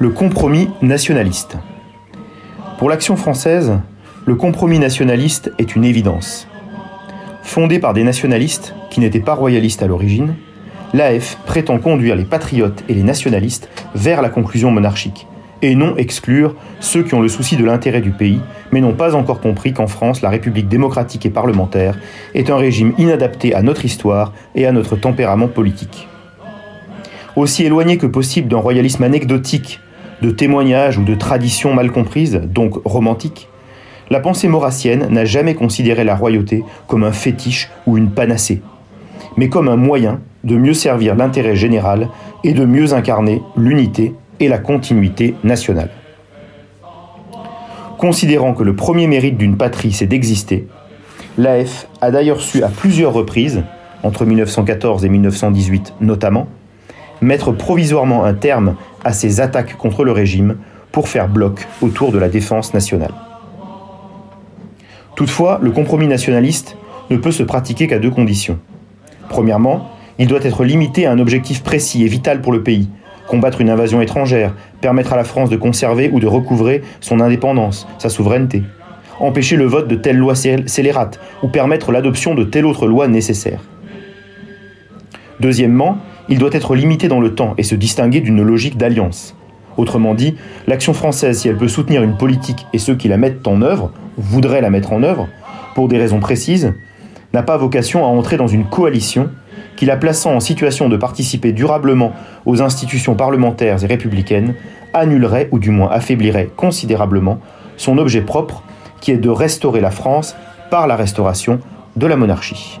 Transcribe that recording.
Le compromis nationaliste. Pour l'action française, le compromis nationaliste est une évidence. Fondé par des nationalistes qui n'étaient pas royalistes à l'origine, l'AF prétend conduire les patriotes et les nationalistes vers la conclusion monarchique, et non exclure ceux qui ont le souci de l'intérêt du pays, mais n'ont pas encore compris qu'en France, la République démocratique et parlementaire est un régime inadapté à notre histoire et à notre tempérament politique. Aussi éloigné que possible d'un royalisme anecdotique de témoignages ou de traditions mal comprises, donc romantiques, la pensée maurassienne n'a jamais considéré la royauté comme un fétiche ou une panacée, mais comme un moyen de mieux servir l'intérêt général et de mieux incarner l'unité et la continuité nationale. Considérant que le premier mérite d'une patrie c'est d'exister, l'AF a d'ailleurs su à plusieurs reprises, entre 1914 et 1918 notamment, mettre provisoirement un terme à ses attaques contre le régime pour faire bloc autour de la défense nationale. Toutefois, le compromis nationaliste ne peut se pratiquer qu'à deux conditions. Premièrement, il doit être limité à un objectif précis et vital pour le pays, combattre une invasion étrangère, permettre à la France de conserver ou de recouvrer son indépendance, sa souveraineté, empêcher le vote de telle loi scélérate ou permettre l'adoption de telle autre loi nécessaire. Deuxièmement, il doit être limité dans le temps et se distinguer d'une logique d'alliance. Autrement dit, l'action française, si elle peut soutenir une politique et ceux qui la mettent en œuvre, voudraient la mettre en œuvre, pour des raisons précises, n'a pas vocation à entrer dans une coalition qui, la plaçant en situation de participer durablement aux institutions parlementaires et républicaines, annulerait ou du moins affaiblirait considérablement son objet propre qui est de restaurer la France par la restauration de la monarchie.